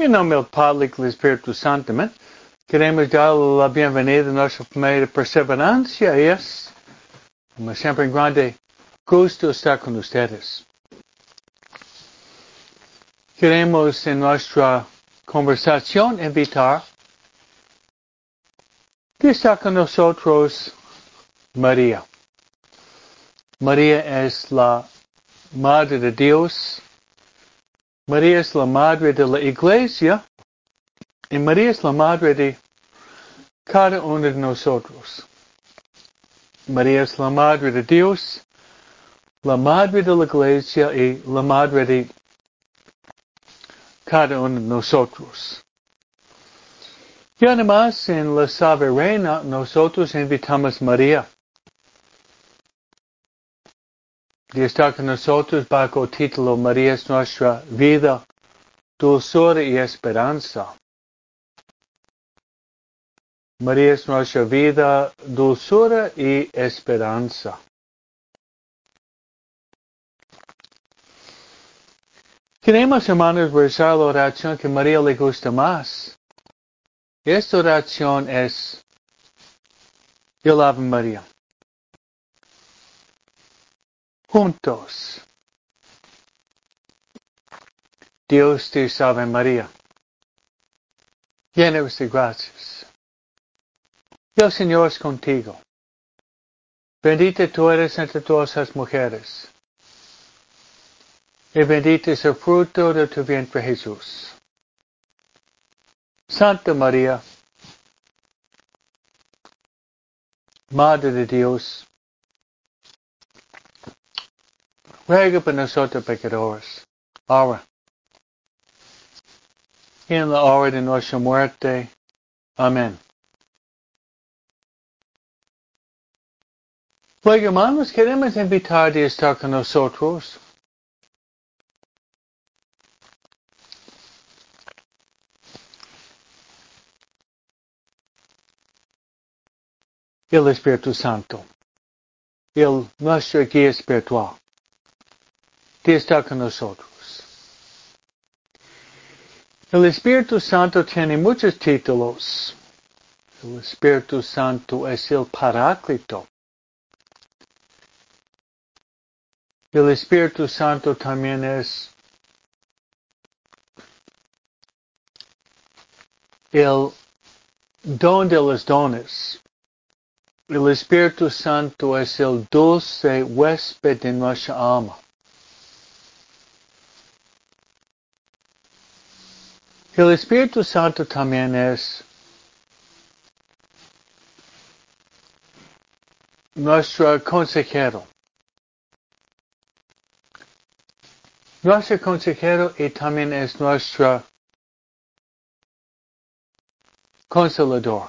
En nombre del Padre y del Espíritu Santo, amén. Queremos darle la bienvenida a nuestra familia de perseverancia es, como siempre, un grande gusto estar con ustedes. Queremos en nuestra conversación invitar que está con nosotros María. María es la Madre de Dios. María es la Madre de la Iglesia. Y María es la Madre de cada uno de nosotros. María es la Madre de Dios, la Madre de la Iglesia y la Madre de cada uno de nosotros. Y además en la Salve Reina nosotros invitamos a María. Y está con nosotros bajo el título María es nuestra vida, dulzura y esperanza. María es nuestra vida, dulzura y esperanza. Queremos, hermanos, rezar la oración que María le gusta más. Esta oración es el Ave María. Juntos. Dios te salve María. Llena de gracias. El Señor es contigo. Bendita tú eres entre todas las mujeres. Y bendito es el fruto de tu vientre Jesús. Santa María, Madre de Dios, ruega por nosotros pecadores, ahora y en la hora de nuestra muerte. Amén. Luego, hermanos, queremos invitar a estar con nosotros el Espíritu Santo, el nuestro guía espiritual, está con nosotros. El Espíritu Santo tiene muchos títulos. El Espíritu Santo es el Paráclito. El Espíritu Santo también es el don de los dones. El Espíritu Santo es el dulce huésped de nuestra alma. El Espíritu Santo también es nuestro consejero. Nuestro consejero y también es nuestro consolador.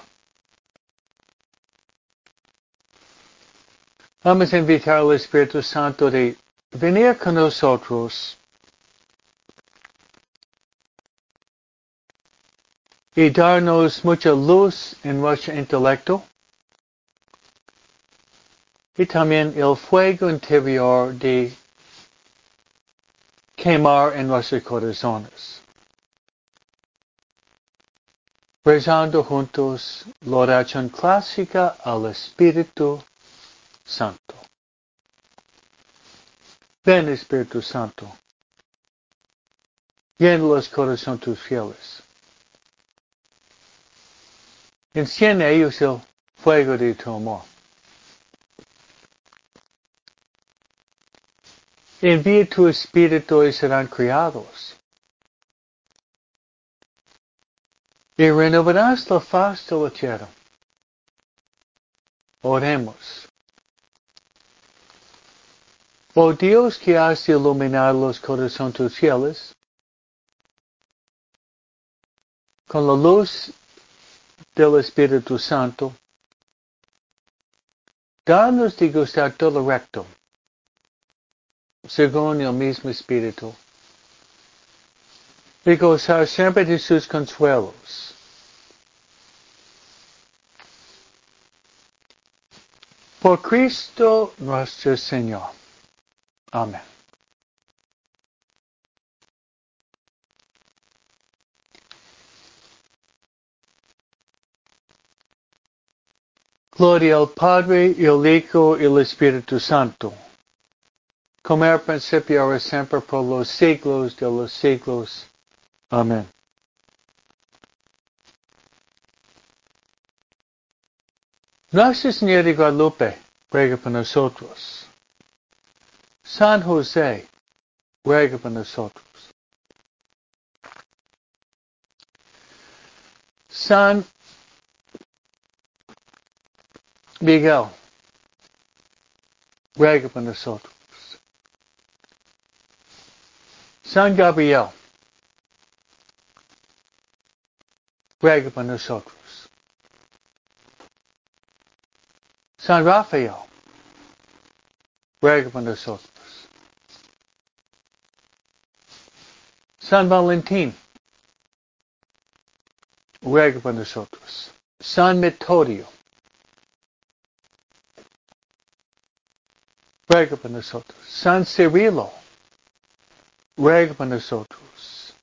Vamos a invitar al Espíritu Santo de venir con nosotros y darnos mucha luz en nuestro intelecto y también el fuego interior de quemar en nuestros corazones. Rezando juntos la oración clásica al Espíritu Santo. Ven Espíritu Santo, llena los corazones tus fieles. Enciende ellos el fuego de tu amor. Envía tu espíritu y serán criados. Y renovarás la faz de la tierra. Oremos. Oh Dios que has iluminado los corazones fieles, con la luz del Espíritu Santo, danos de gustar todo recto, según el mismo Espíritu, y gozar siempre de sus consuelos. Por Cristo nuestro Señor. Amén. Gloria al Padre, y al Hijo, y al Espíritu Santo. Como era principio, ahora siempre, por los siglos de los siglos. Amén. Nuestra Señora de Guadalupe, ruega por nosotros. San José, ruega por nosotros. San Miguel, ruega por. San Gabriel, ruega por. San Rafael, ruega por. San Valentín, ruega por. San Metodio, ruega por nosotros. San Cirilo, ruega por nosotros.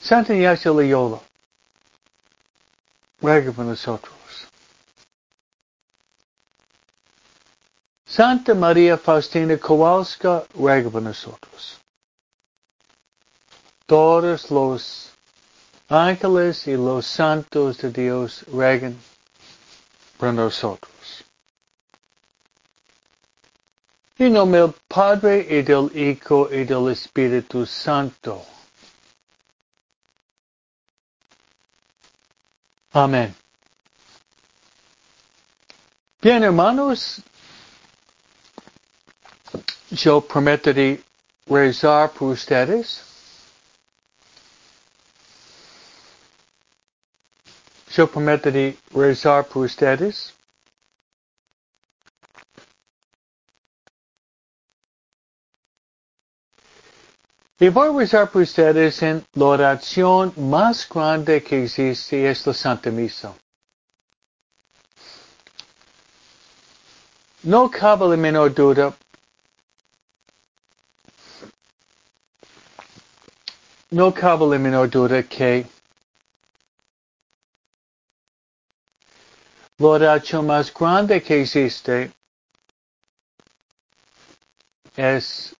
Santa Ignacio Loyola, ruega por nosotros. Santa María Faustina Kowalska, ruega por nosotros. Todos los ángeles y los santos de Dios ruegan por nosotros. En nombre del Padre y del Hijo y del Espíritu Santo. Amén. Bien, hermanos, yo prometeré rezar por ustedes. Yo prometeré rezar por ustedes. Y voy a rezar por ustedes en la oración más grande que existe, es la Santa Misa. No cabe la menor duda. No cabe la menor duda que oración más grande que existe es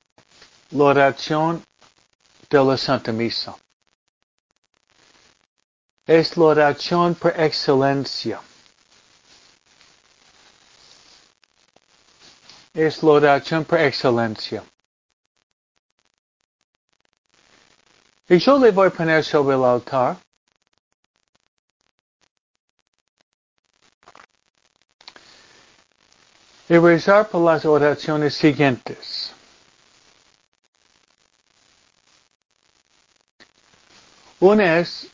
la oración de la Santa Misa. Es la oración por excelencia. Es la oración por excelencia. Y yo le voy a poner sobre el altar y rezar por las oraciones siguientes. Una es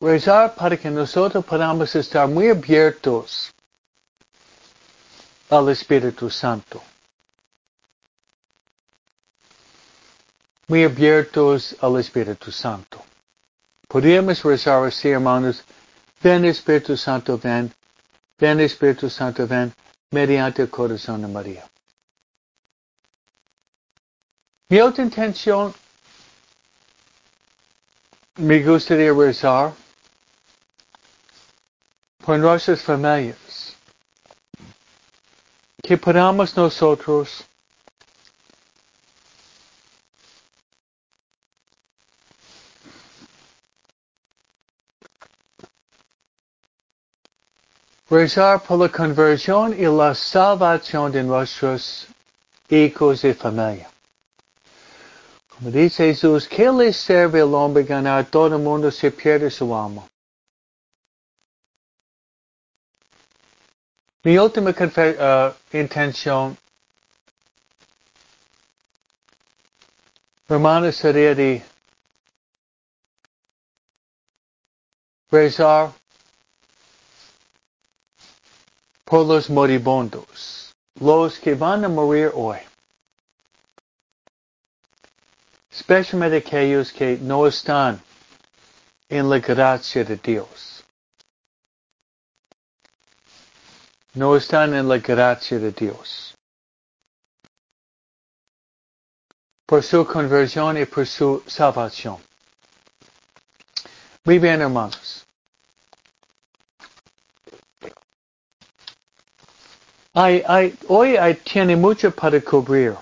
rezar para que nosotros podamos estar muy abiertos al Espíritu Santo. Muy abiertos al Espíritu Santo. Podríamos rezar así, hermanos, ven Espíritu Santo, ven, ven Espíritu Santo, ven, mediante el corazón de María. Mi otra intención, me gustaría rezar por nuestras familias, que podamos nosotros rezar por la conversión y la salvación de nuestros hijos y familia. Como dice Jesús, ¿qué le sirve al hombre ganar todo el mundo si pierde su alma? Mi última uh, intención, hermano, sería de rezar por los moribundos, los que van a morir hoy. Especialmente aquellos que no están en la gracia de Dios. No están en la gracia de Dios. por su conversión y por su salvación. Muy bien, hermanos. Hoy hay, tiene mucho para cubrir,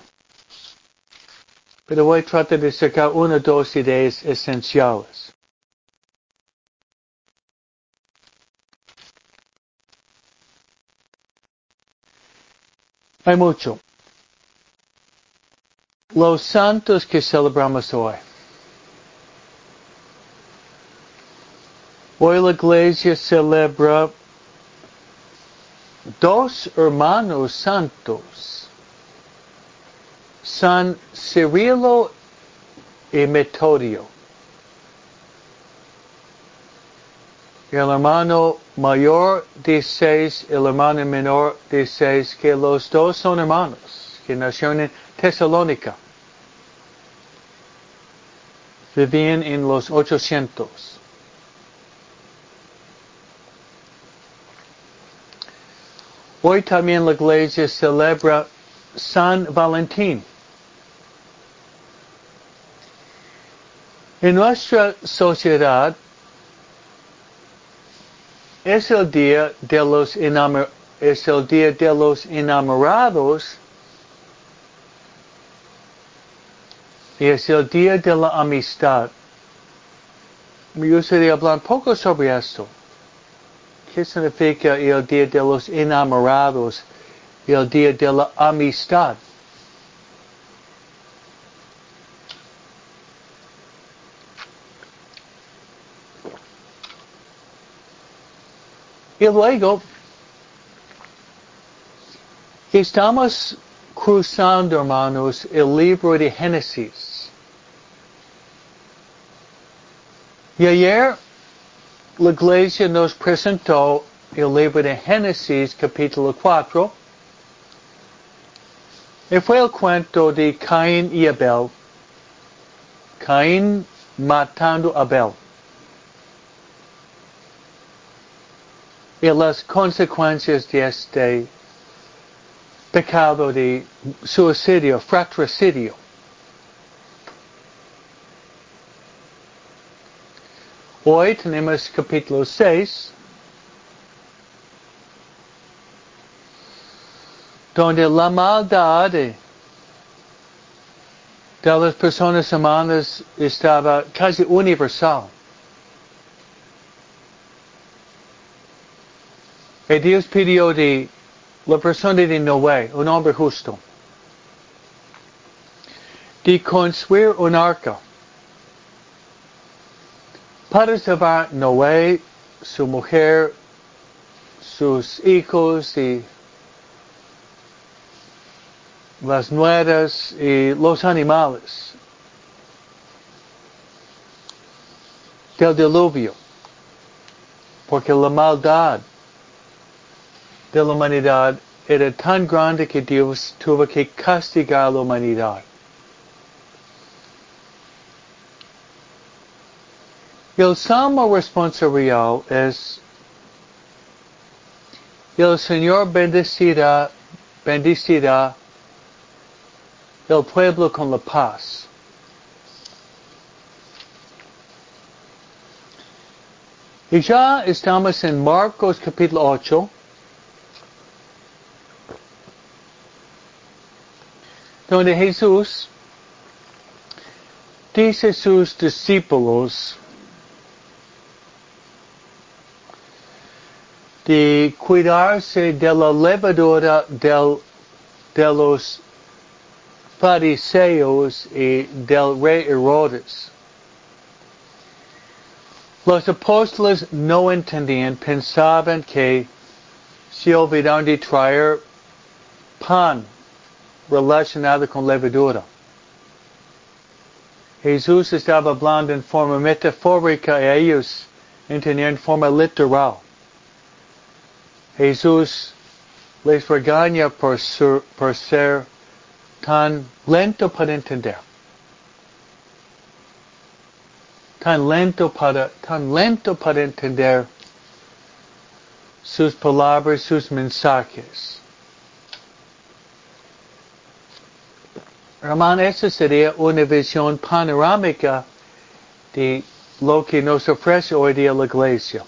pero voy a tratar de sacar una o dos ideas esenciales. Hay mucho. Los santos que celebramos hoy. Hoy la iglesia celebra dos hermanos santos, San Cirilo y Metodio. El hermano mayor dice, el hermano menor dice que los dos son hermanos, que nacieron en Tesalónica. Vivían en los 800. Hoy también la iglesia celebra San Valentín. En nuestra sociedad es el día de los enamorados y es el día de la amistad. Me gustaría hablar un poco sobre esto. ¿Qué significa el día de los enamorados el día de la amistad? Y luego, estamos cruzando, hermanos, el libro de Génesis. Y ayer la iglesia nos presentó el libro de Génesis capítulo 4 y fue el cuento de Caín y Abel. Caín matando a Abel. Y las consecuencias de este pecado de suicidio, fratricidio. Hoy tenemos capítulo 6, donde la maldad de las personas humanas estaba casi universal. Y Dios pidió de la persona de Noé, un hombre justo, de construir un arca para salvar Noé, su mujer, sus hijos y las nueras y los animales del diluvio, porque la maldad de la humanidad era tan grande que Dios tuvo que castigar a la humanidad. El salmo responsorial es el Señor bendecirá, bendecirá el pueblo con la paz. Y ya estamos en Marcos capítulo 8. Donde Jesús dice a sus discípulos, de cuidarse de la levadura del, de los fariseos y del rey Herodes. Los apóstoles no entendían, pensaban que se olvidaron de traer pan relacionado con levadura. Jesús estaba hablando en forma metafórica y ellos entendían en forma literal. Jesús les regaña por ser, tan lento para entender. Tan lento para, tan lento para entender sus palabras, sus mensajes. Hermano, esa sería una visión panorámica de lo que nos ofrece hoy día la iglesia.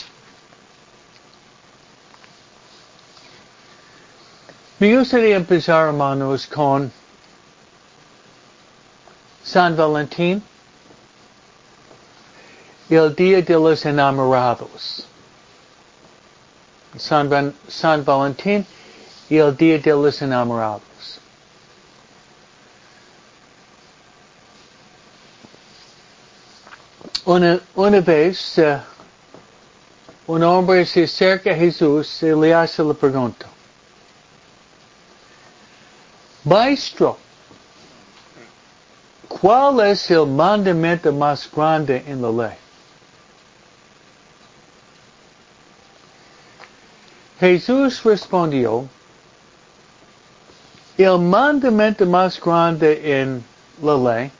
Me gustaría empezar, hermanos, con San Valentín, el Día de los Enamorados. San, San Valentín y el Día de los Enamorados. Una, una vez uh, un hombre se acerca a Jesús y le hace la pregunta. Maestro, ¿cuál es el mandamiento más grande en la ley? Jesús respondió, el mandamiento más grande en la ley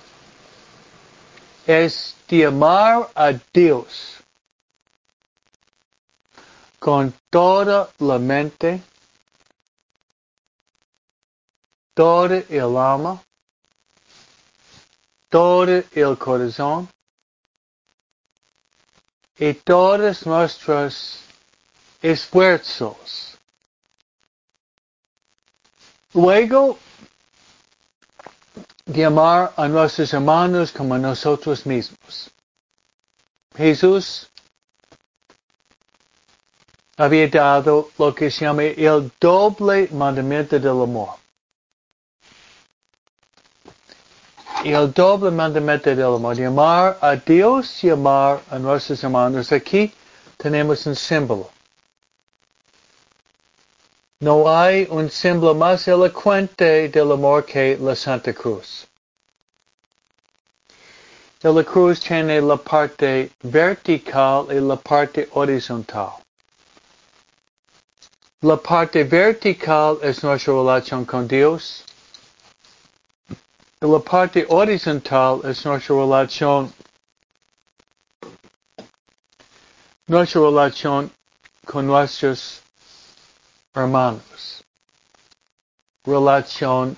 es de amar a Dios con toda la mente, todo el alma, todo el corazón y todos nuestros esfuerzos. Luego, de amar a nuestros hermanos como a nosotros mismos. Jesús había dado lo que se llama el doble mandamiento del amor. El doble mandamiento del amor, de amar a Dios y amar a nuestros hermanos. Aquí tenemos un símbolo. No hay un símbolo más elocuente del amor que la Santa Cruz. La cruz tiene la parte vertical y la parte horizontal. La parte vertical es nuestra relación con Dios. La parte horizontal es nuestra relación, nuestra relación con nuestros hermanos. Relación,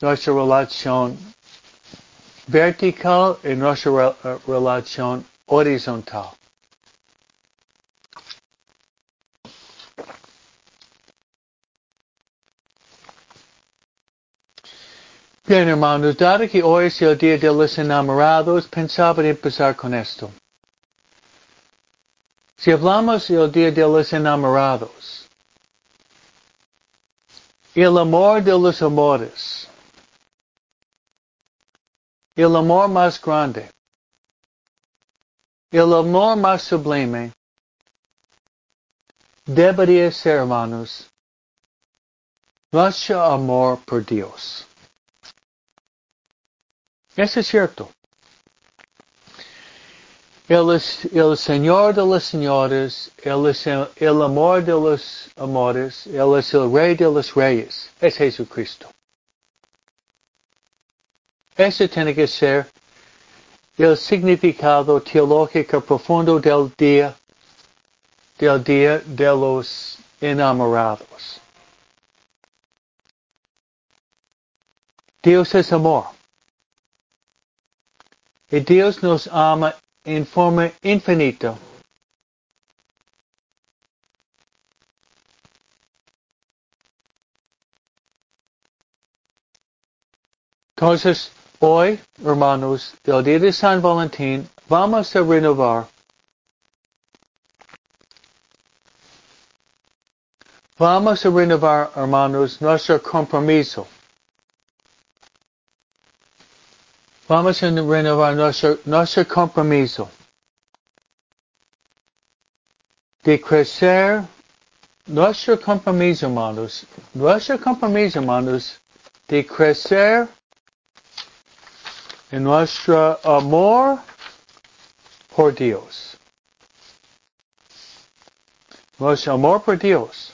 nuestra relación vertical y nuestra relación horizontal. Bien, hermanos, dado que hoy es el día de los enamorados, pensaba en empezar con esto. Si hablamos del día de los enamorados, el amor de los amores, el amor más grande, el amor más sublime, debería ser, hermanos, nuestro amor por Dios. Eso es cierto. Él es el Señor de los señores, Él es el, amor de los amores, Él es el Rey de los reyes, es Jesucristo. Ese tiene que ser el significado teológico profundo del día, del día de los enamorados. Dios es amor. Y Dios nos ama en forma infinita. Entonces, hoy, hermanos, del día de San Valentín, vamos a renovar Vamos a renovar, hermanos, nuestro compromiso Vamos a renovar nuestro, nuestro compromiso de crecer nuestro compromiso, hermanos, nuestro compromiso, hermanos, de crecer en nuestro amor por Dios. Nuestro amor por Dios.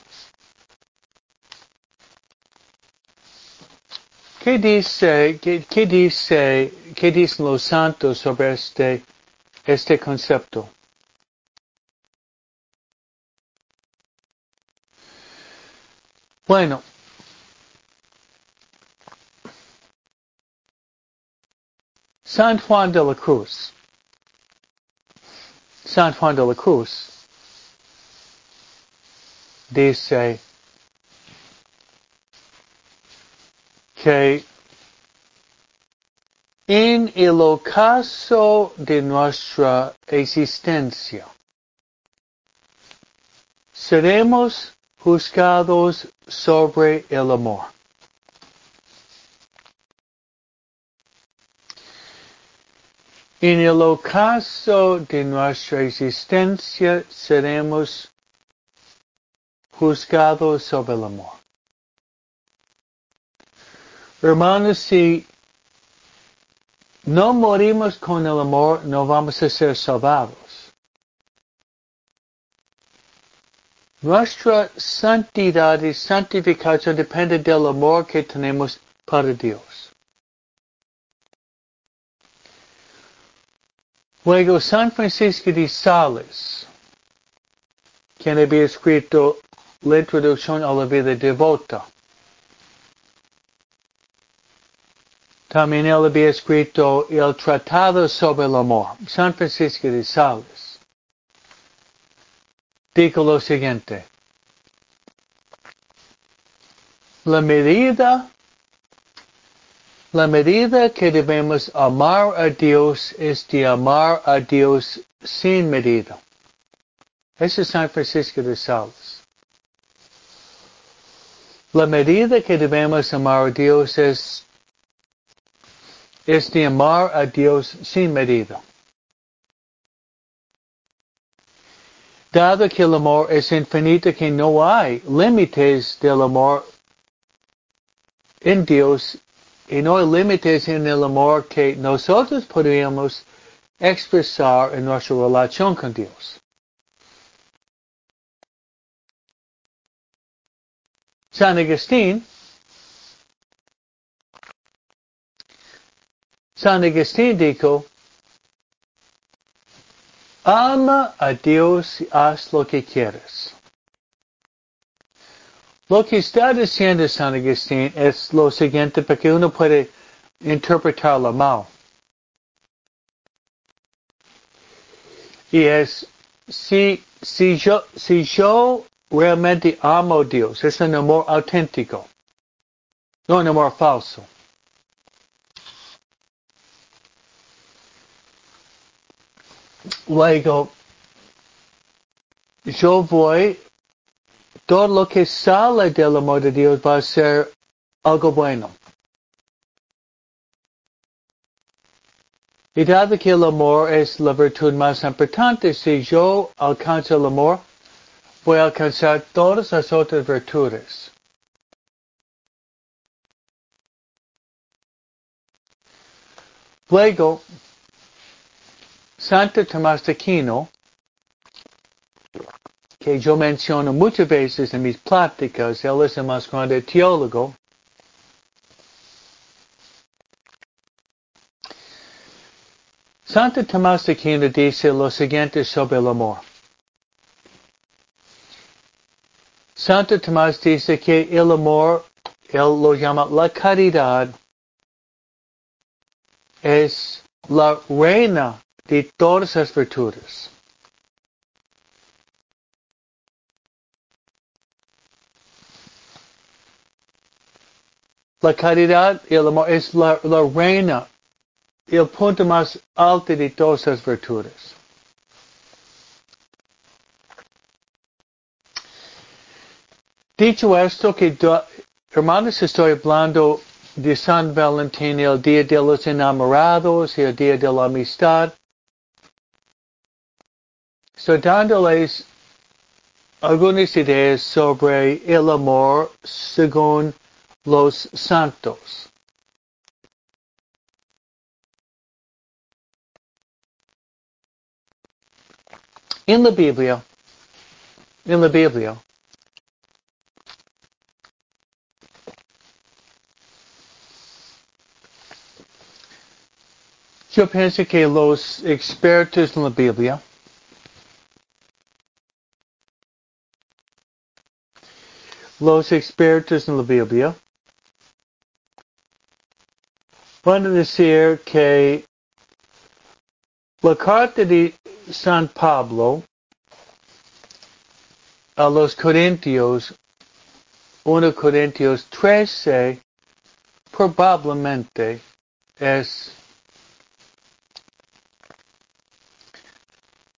¿Qué dice, qué, qué dice, qué dicen los santos sobre este, este concepto? Bueno, San Juan de la Cruz. San Juan de la Cruz dice que en el ocaso de nuestra existencia seremos juzgados sobre el amor. En el ocaso de nuestra existencia seremos juzgados sobre el amor. Hermanos, si no morimos con el amor, no vamos a ser salvados. Nuestra santidad y santificación depende del amor que tenemos para Dios. Luego San Francisco de Sales, quien había escrito la introducción a la vida devota. También él había escrito el Tratado sobre el Amor, San Francisco de Sales. Dijo lo siguiente. La medida, la medida que debemos amar a Dios es de amar a Dios sin medida. Ese es San Francisco de Sales. La medida que debemos amar a Dios es, es de amar a Dios sin medida. Dado que el amor es infinito, que no hay límites del amor en Dios y no hay límites en el amor que nosotros podríamos expresar en nuestra relación con Dios. San Agustín, San Agustín dijo, ama a Dios y haz lo que quieres. Lo que está diciendo San Agustín es lo siguiente, porque uno puede interpretarlo mal. Y es, si, yo, si yo realmente amo a Dios, es un amor auténtico, no un amor falso. Luego, yo voy, todo lo que sale del amor de Dios va a ser algo bueno. Y dado que el amor es la virtud más importante, si yo alcanzo el amor, voy a alcanzar todas las otras virtudes. Luego, Santo Tomás de Aquino, que yo menciono muchas veces en mis pláticas, él es el más grande teólogo, Santo Tomás de Aquino dice lo siguiente sobre el amor. Santo Tomás dice que el amor, él lo llama la caridad, es la reina de todas las virtudes. La caridad y el amor es la, reina, el punto más alto de todas las virtudes. Dicho esto, que hermanos, estoy hablando de San Valentín, el día de los enamorados, el día de la amistad. Estoy dándoles algunas ideas sobre el amor según los santos. En la Biblia, en la Biblia, Yo pienso que los expertos en la Biblia los expertos en la Biblia. Van a decir que La carta de San Pablo a los Corintios, 1 Corintios 13, probablemente es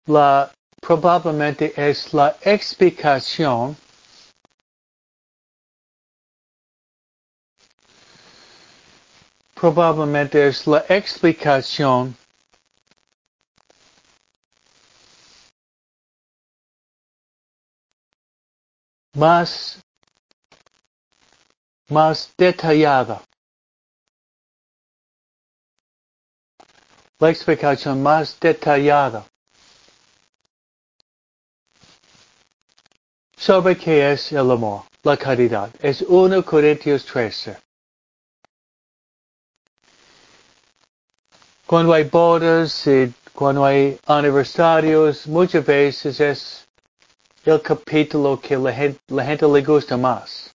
la probablemente es la explicación probablemente es la explicación más más detallada. La explicación más detallada sobre qué es el amor, la caridad. Es 1 Corintios 13. Cuando hay bodas y cuando hay aniversarios, muchas veces es el capítulo que la gente, la gente le gusta más.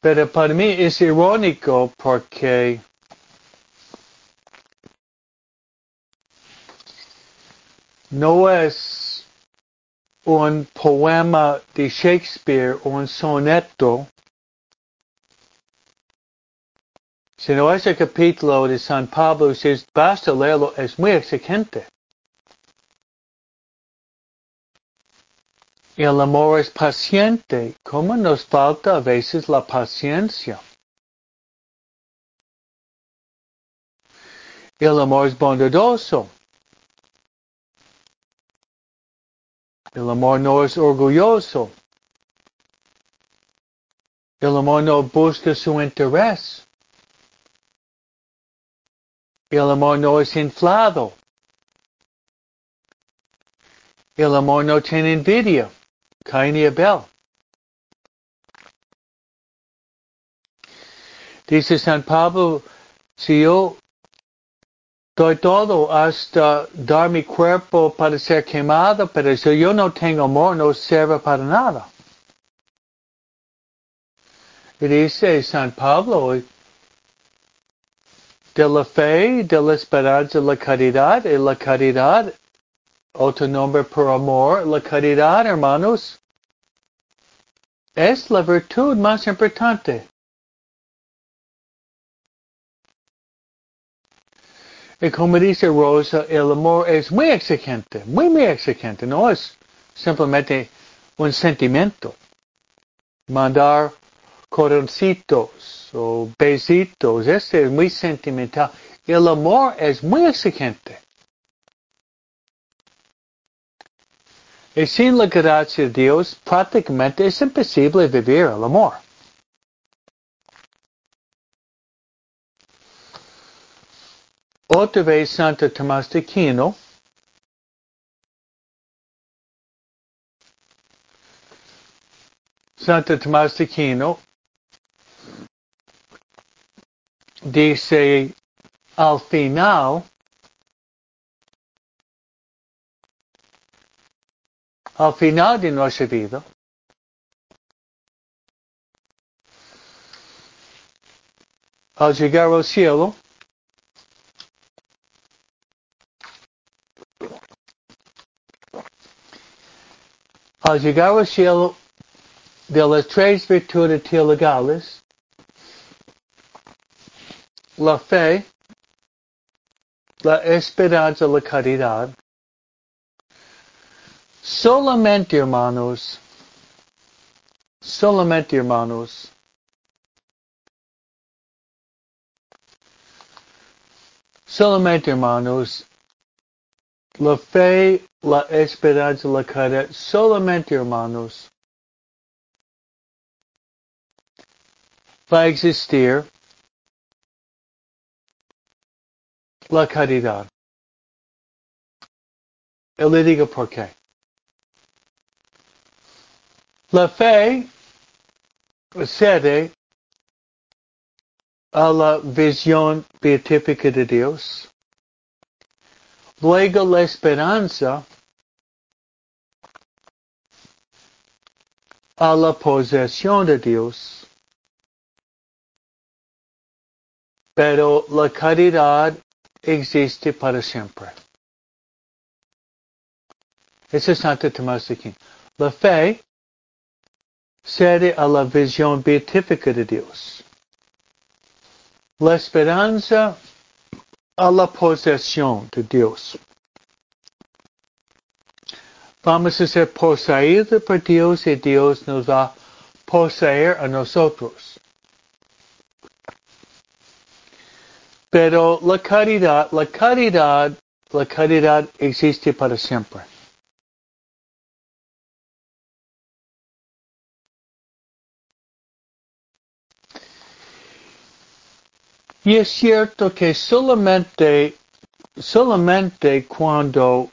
Pero para mí es irónico porque no es un poema de Shakespeare un soneto Si no ese capítulo de San Pablo, si basta leerlo, es muy exigente. El amor es paciente, como nos falta a veces la paciencia. El amor es bondadoso. El amor no es orgulloso. El amor no busca su interés. El amor no es inflado. El amor no tiene envidia. Cain y Abel. Dice San Pablo, si yo doy todo hasta dar mi cuerpo para ser quemado, pero si yo no tengo amor, no sirve para nada. Y dice San Pablo, de la fe, de la esperanza, la caridad, y la caridad, otro nombre por amor, la caridad, hermanos, es la virtud más importante. Y como dice Rosa, el amor es muy exigente, muy, muy exigente, no es simplemente un sentimiento. Mandar coroncitos o besitos. Este es muy sentimental. El amor es muy exigente. Y sin la gracia de Dios, prácticamente es imposible vivir el amor. Otra vez Santo Tomás de Aquino Santo Tomás de Aquino dice al final, al final de nuestra vida, al llegar al cielo, al llegar al cielo de las tres virtudes teologales, la fe, la esperanza, la caridad. Solamente, hermanos, solamente, hermanos, solamente, hermanos, la fe, la esperanza, la caridad, solamente, hermanos, va a existir la caridad. Y le por qué. La fe cede a la visión beatífica de Dios. Luego la esperanza a la posesión de Dios. Pero la caridad existe para siempre. Ese es Santo Tomás de Aquino. La fe cede a la visión beatífica de Dios. La esperanza a la posesión de Dios. Vamos a ser poseídos por Dios y Dios nos va a poseer a nosotros. Pero la caridad, la caridad, la caridad existe para siempre. Y es cierto que solamente, solamente cuando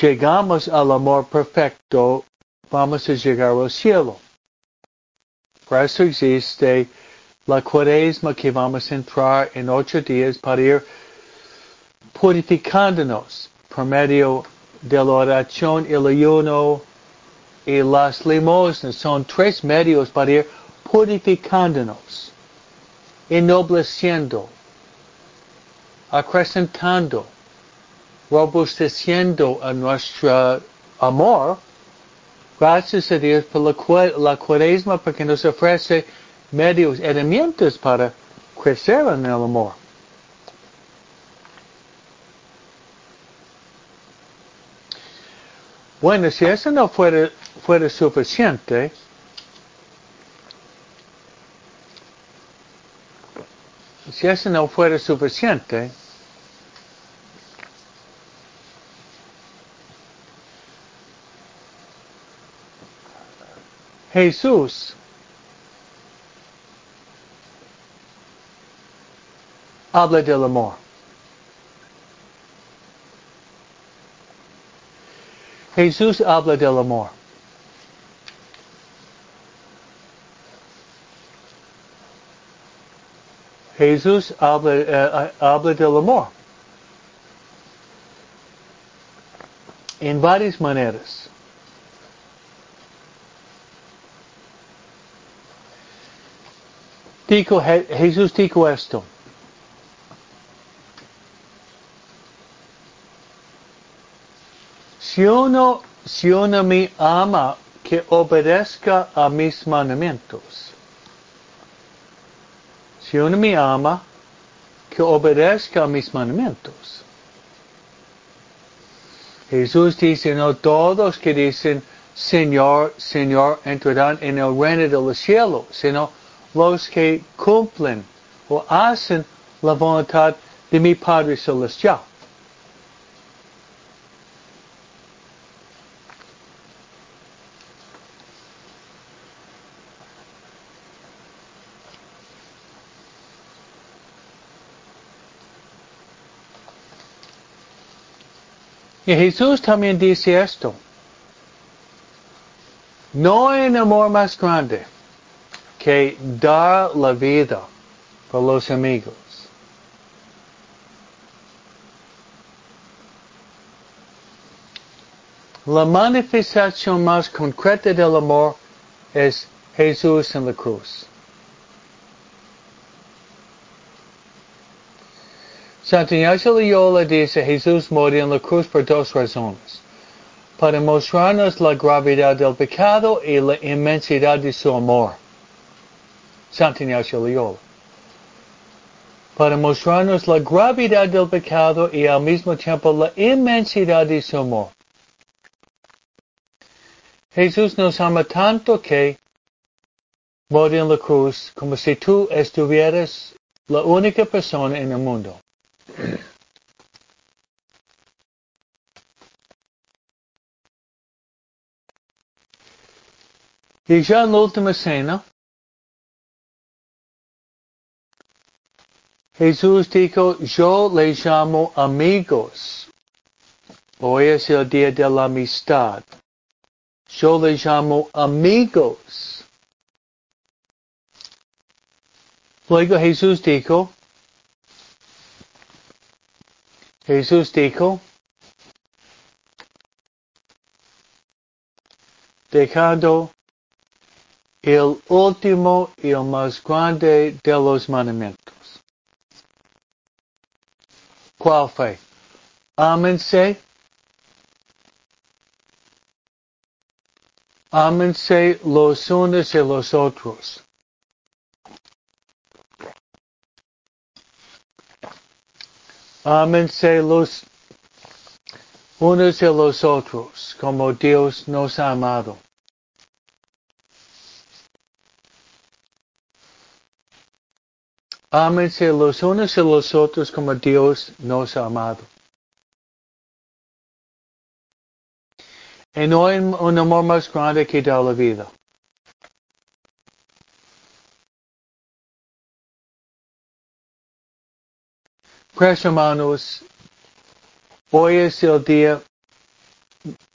llegamos al amor perfecto, vamos a llegar al cielo. Por eso existe la cuaresma que vamos a entrar en ocho días para ir purificándonos por medio de la oración, el ayuno y las limosnas. Son tres medios para ir purificándonos, ennobleciendo, acrecentando, robusteciendo a nuestro amor. Gracias a Dios por la, cuaresma porque nos ofrece medios, herramientas para crecer en el amor. Bueno, si eso no fuera, fuera suficiente, si eso no fuera suficiente, Jesús habla del amor. Jesús habla del amor. Jesús habla, uh, habla del amor. En varias maneras. Dijo, Jesús dijo esto. Si uno, si uno me ama, que obedezca a mis mandamientos. Si uno me ama, que obedezca a mis mandamientos. Jesús dice, no todos que dicen, Señor, Señor, entrarán en el reino de los cielos, sino los que cumplen o hacen la voluntad de mi Padre Celestial. Y Jesús también dice esto. No hay un amor más grande que dar la vida por los amigos. La manifestación más concreta del amor es Jesús en la cruz. Santo Ignacio Loyola dice Jesús murió en la cruz por dos razones. Para mostrarnos la gravedad del pecado y la inmensidad de su amor. Santo Ignacio Loyola. Para mostrarnos la gravedad del pecado y al mismo tiempo la inmensidad de su amor. Jesús nos ama tanto que murió en la cruz como si tú estuvieras la única persona en el mundo. Y en la última cena, Jesús dijo, yo le llamo amigos. Hoy es el día de la amistad. Yo le llamo amigos. Luego Jesús dijo, Jesús dijo, dejando el último y el más grande de los mandamientos. ¿Cuál fue? Ámense. Ámense los unos y los otros. Ámense los unos y los otros como Dios nos ha amado. Ámense los unos y los otros como Dios nos ha amado. Y no hay un amor más grande que dar la vida. Pues hermanos, hoy es el día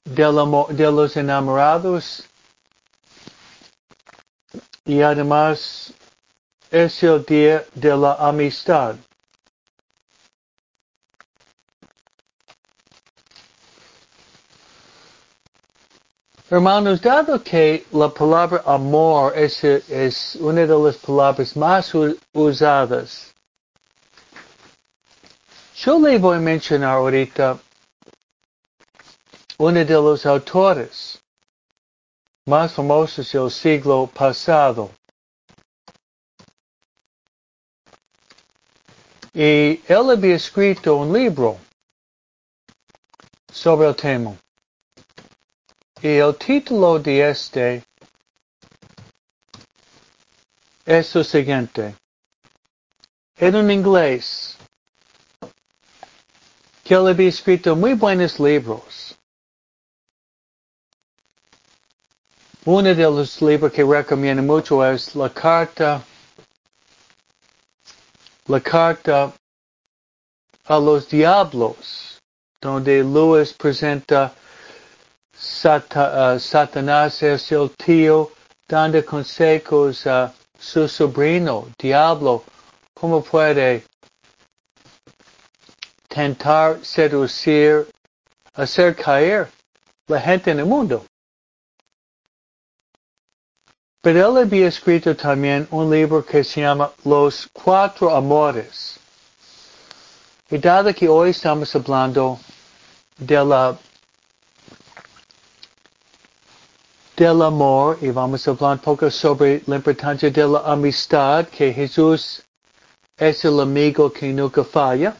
de los enamorados y además es el día de la amistad. Hermanos, dado que la palabra amor es una de las palabras más usadas, yo le voy a mencionar ahorita uno de los autores más famosos del siglo pasado. Y él había escrito un libro sobre el tema. Y el título de este es lo siguiente. En un inglés, que él había escrito muy buenos libros. Uno de los libros que recomiendo mucho es La Carta la carta a los diablos, donde Lewis presenta Sata, uh, Satanás es el tío dando consejos a su sobrino, diablo, cómo puede tentar seducir, hacer caer la gente en el mundo. Pero él había escrito también un libro que se llama Los Cuatro Amores. Y dado que hoy estamos hablando de la del amor y vamos a hablar un poco sobre la importancia de la amistad, que Jesús es el amigo que nunca falla.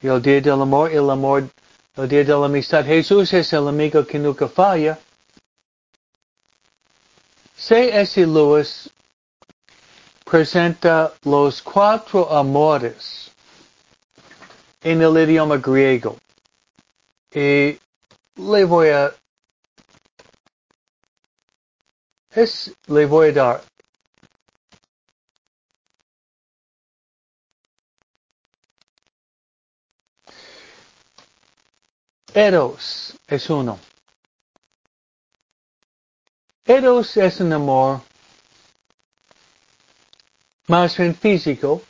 Y el día del amor, el amor, día de la amistad, Jesús es el amigo que nunca falla. C.S. Lewis presenta los cuatro amores en el idioma griego. Y le voy a es, le voy a dar Eros es uno. Eros es un amor más bien físico.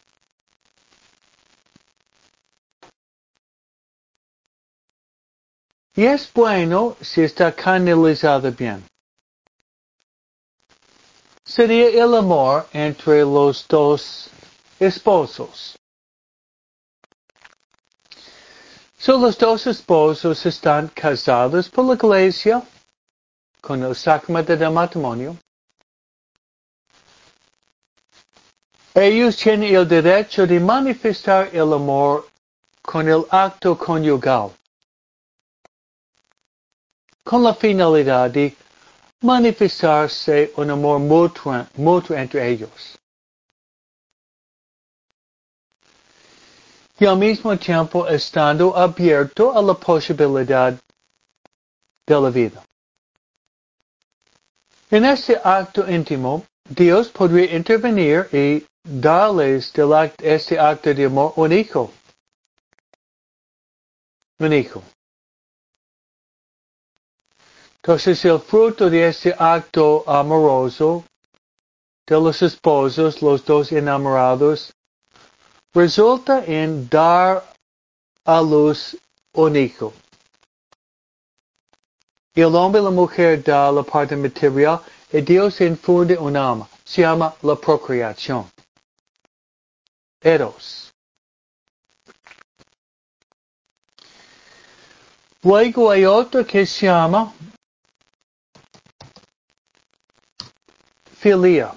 Y es bueno si está canalizado bien. Sería el amor entre los dos esposos. So los dos esposos están casados por la iglesia con el sacramento del matrimonio, ellos tienen el derecho de manifestar el amor con el acto conyugal, con la finalidad de manifestarse un amor mutuo, mutuo entre ellos. Y al mismo tiempo estando abierto a la posibilidad de la vida. En este acto íntimo, Dios podría intervenir y darles del este acto de amor un hijo. Un hijo. Entonces el fruto de este acto amoroso de los esposos, los dos enamorados, resulta en dar a luz un hijo. El hombre y la mujer da la parte material y Dios infunde un alma. Se llama la procreación. Eros. Luego hay otro que se llama filia.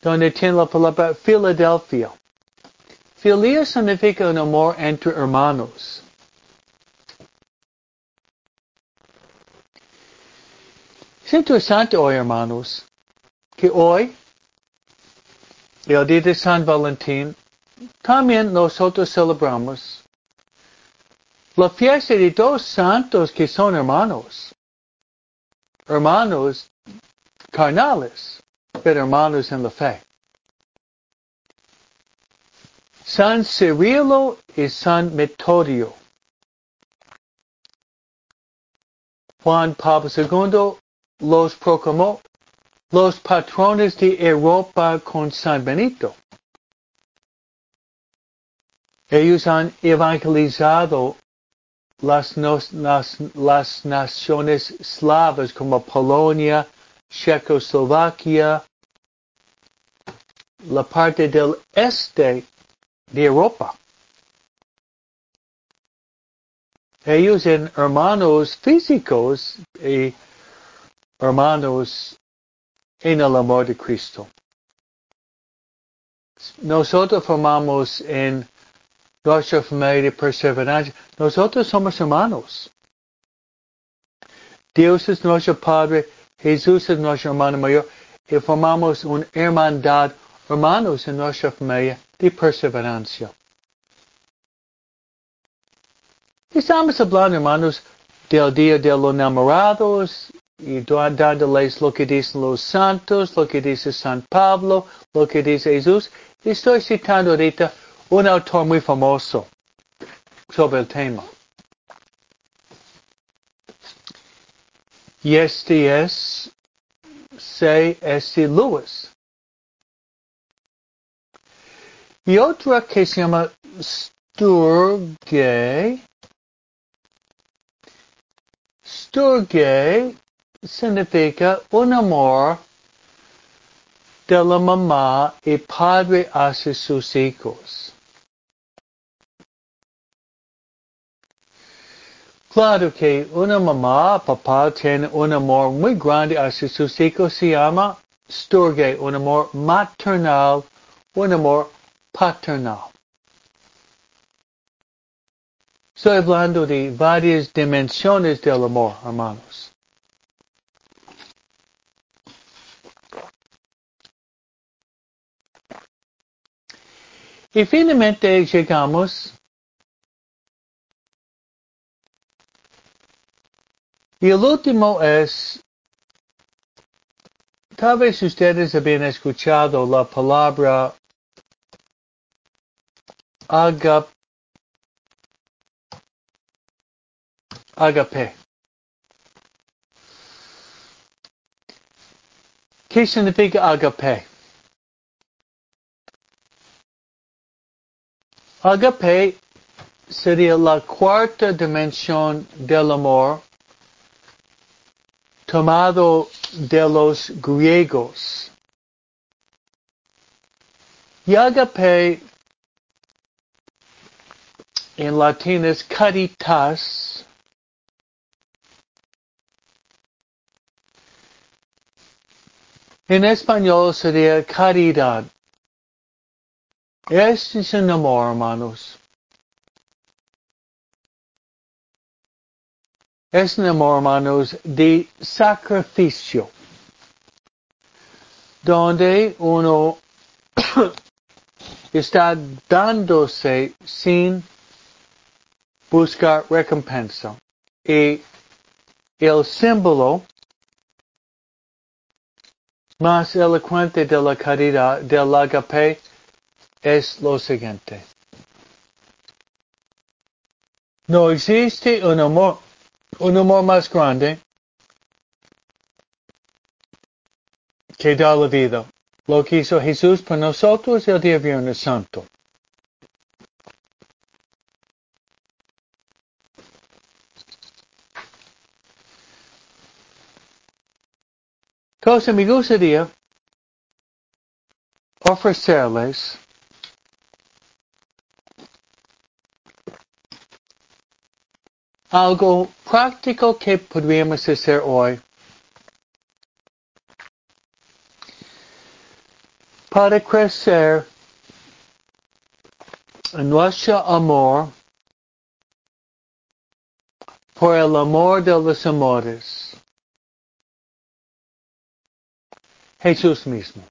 Donde tiene la palabra Filadelfia. Filia significa un amor entre hermanos. Es interesante hoy, hermanos, que hoy, el día de San Valentín, también nosotros celebramos la fiesta de dos santos que son hermanos. Hermanos carnales, pero hermanos en la fe. San Cirilo y San Metodio. Juan Pablo II los proclamó los patrones de Europa con San Benito. Ellos han evangelizado las, las, naciones slavas como Polonia, Checoslovaquia, la parte del este de Europa. Ellos en hermanos físicos y hermanos en el amor de Cristo. Nosotros formamos en nuestra familia de perseverancia. Nosotros somos hermanos. Dios es nuestro Padre, Jesús es nuestro hermano mayor y formamos una hermandad, hermanos en nuestra familia de perseverancia. Estamos hablando, hermanos, del día de los enamorados y dándoles lo que dicen los santos, lo que dice San Pablo, lo que dice Jesús. Estoy citando ahorita un autor muy famoso sobre el tema. Y este es C.S. Lewis. Y otra que se llama Sturge. Sturge significa un amor de la mamá y padre hacia sus hijos. Claro que una mamá, papá tiene un amor muy grande hacia sus hijos, se llama Sturge, un amor maternal, un amor paternal. Estoy hablando de varias dimensiones del amor, hermanos. Y finalmente llegamos y el último es, tal vez ustedes habían escuchado la palabra agap, agape. ¿Qué significa agape? Agape sería la cuarta dimensión del amor tomado de los griegos. Y agape en latín es caritas. En español sería caridad. Este es un amor, hermanos. Es un amor, hermanos, de sacrificio, donde uno está dándose sin buscar recompensa. Y el símbolo más elocuente de la caridad del agape es lo siguiente. No existe un amor, un amor más grande que da la vida. Lo que hizo Jesús por nosotros el día Viernes Santo. Entonces me gustaría ofrecerles algo práctico que podríamos hacer hoy para crecer en nuestro amor por el amor de los amores. Jesús mismo.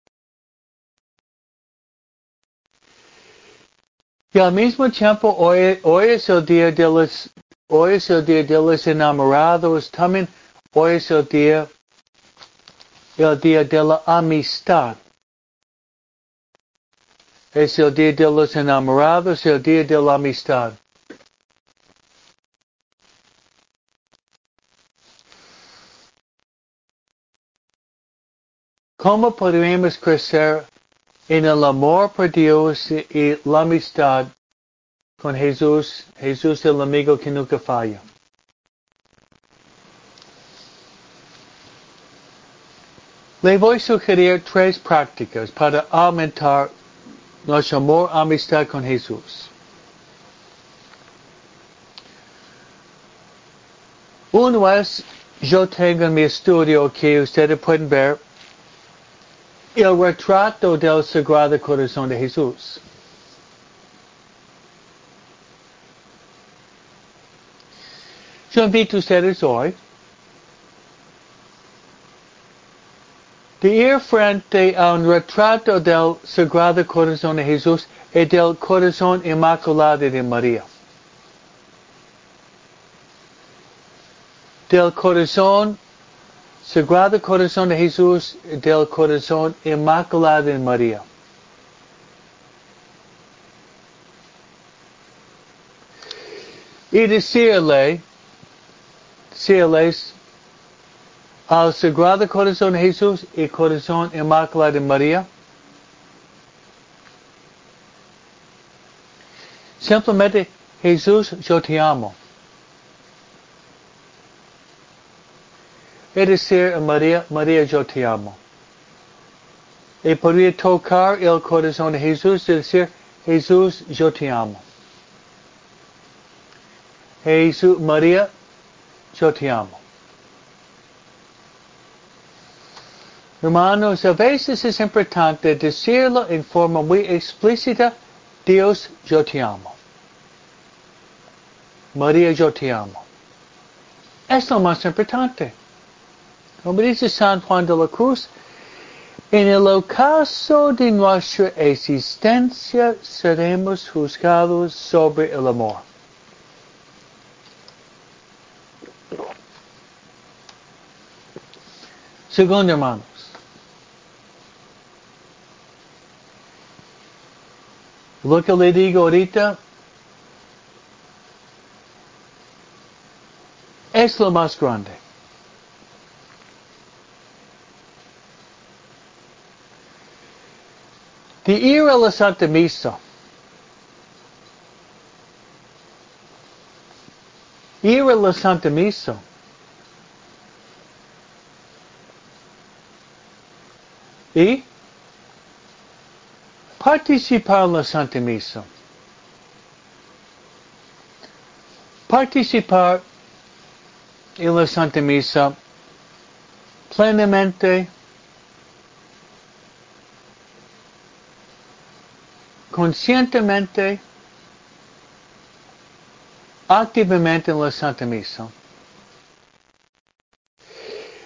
Y al mismo tiempo, hoy, hoy es el día de los, hoy es el día de los enamorados, también hoy es el día, el día de la amistad. Es el día de los enamorados, el día de la amistad. ¿Cómo podríamos crecer en el amor por Dios y la amistad con Jesús, Jesús el amigo que nunca falla? Le voy a sugerir tres prácticas para aumentar nuestro amor, amistad con Jesús. Uno es, yo tengo en mi estudio que ustedes pueden ver el retrato del Sagrado Corazón de Jesús. Yo invito a ustedes hoy de ir frente a un retrato del Sagrado Corazón de Jesús y del Corazón Inmaculado de María. Del Corazón, Sagrado Corazón de Jesús y del Corazón Inmaculado de María. Y decirle, decirles, al Sagrado Corazón de Jesús y Corazón Inmaculado de María. Simplemente, Jesús, yo te amo. Es decir, María, María, yo te amo. Y podría tocar el corazón de Jesús y decir, Jesús, yo te amo. Jesús, María, yo te amo. Hermanos, a veces es importante decirlo en forma muy explícita, Dios, yo te amo. María, yo te amo. Es lo más importante. Como dice San Juan de la Cruz, en el ocaso de nuestra existencia seremos juzgados sobre el amor. Segundo, hermanos, Lo que le digo ahorita es lo más grande. De ir a la Santa Misa. Ir a la Santa Misa. Y participar la Santa Misa. Participar en la Santa Misa plenamente conscientemente, activamente en la Santa Misa.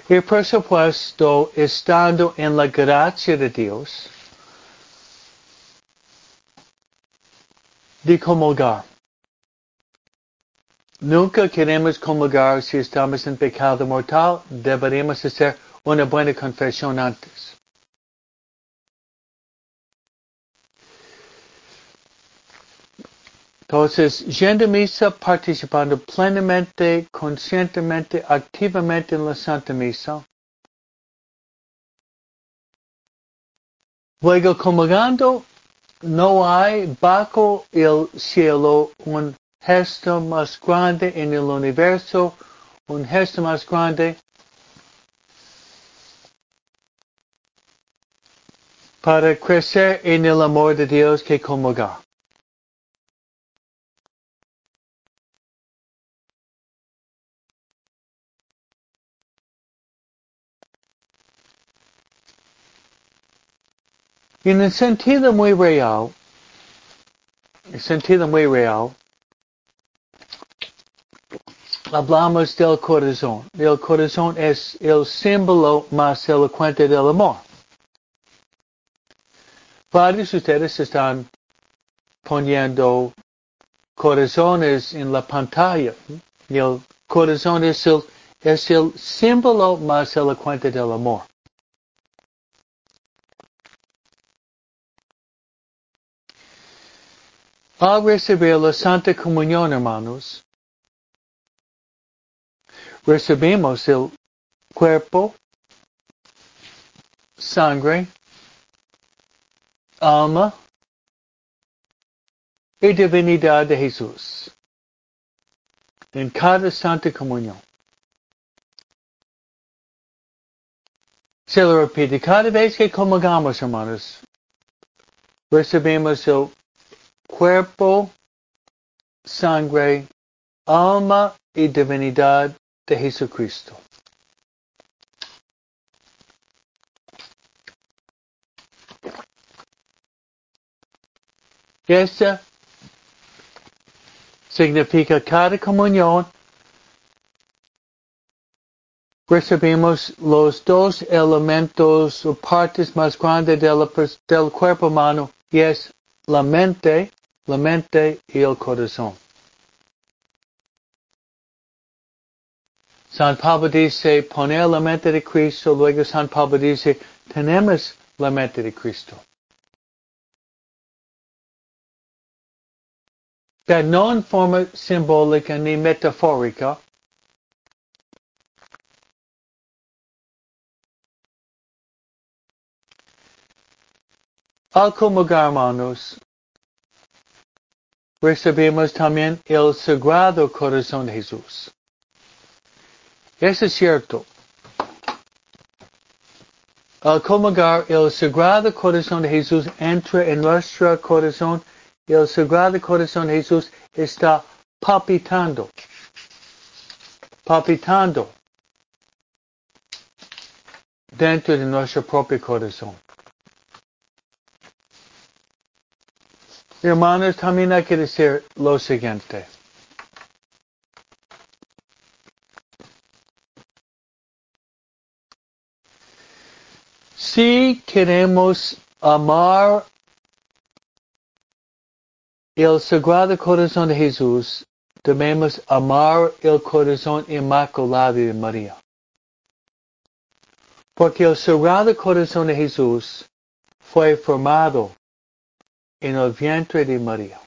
Y por supuesto, estando en la gracia de Dios, de comulgar. Nunca queremos comulgar si estamos en pecado mortal, deberíamos hacer una buena confesión antes. Entonces, yendo a misa, participando plenamente, conscientemente, activamente en la Santa Misa. Luego comulgando, no hay bajo el cielo un gesto más grande en el universo, un gesto más grande para crecer en el amor de Dios que comulgar. En un sentido muy real, en sentido muy real, hablamos del corazón. El corazón es el símbolo más elocuente del amor. Varios de ustedes están poniendo corazones en la pantalla. El corazón es el, es el símbolo más elocuente del amor. Al recibir la Santa Comunión, hermanos, recibimos el cuerpo, sangre, alma y divinidad de Jesús en cada Santa Comunión. Se lo repite, cada vez que comulgamos, hermanos, recibimos el cuerpo, sangre, alma y divinidad de Jesucristo. Esta significa cada comunión recibimos los dos elementos o partes más grandes del cuerpo humano y es la mente, la mente y el corazón. San Pablo dice, poner la mente de Cristo, luego San Pablo dice, tenemos la mente de Cristo. Pero no en forma simbólica ni metafórica. Al hermanos, recibimos también el Sagrado Corazón de Jesús. Eso es cierto. Al comulgar, el Sagrado Corazón de Jesús entra en nuestro corazón el Sagrado Corazón de Jesús está palpitando. Palpitando dentro de nuestro propio corazón. Hermanos, también hay que decir lo siguiente. Si queremos amar el Sagrado Corazón de Jesús, debemos amar el corazón inmaculado de María. Porque el Sagrado Corazón de Jesús fue formado en el vientre de María.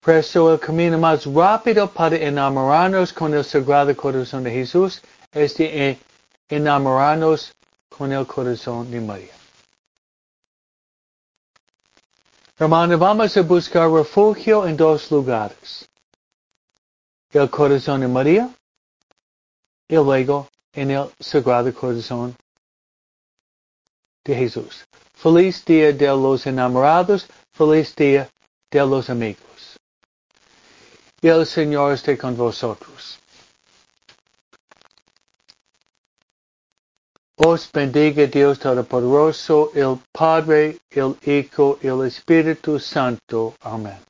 Por eso el camino más rápido para enamorarnos con el Sagrado Corazón de Jesús es de enamorarnos con el corazón de María. Hermano, vamos a buscar refugio en dos lugares. El corazón de María y luego en el Sagrado Corazón de Jesús. Feliz día de los enamorados, feliz día de los amigos. El Señor esté con vosotros. Os bendiga Dios Todopoderoso, el Padre, el Hijo el Espíritu Santo. Amén.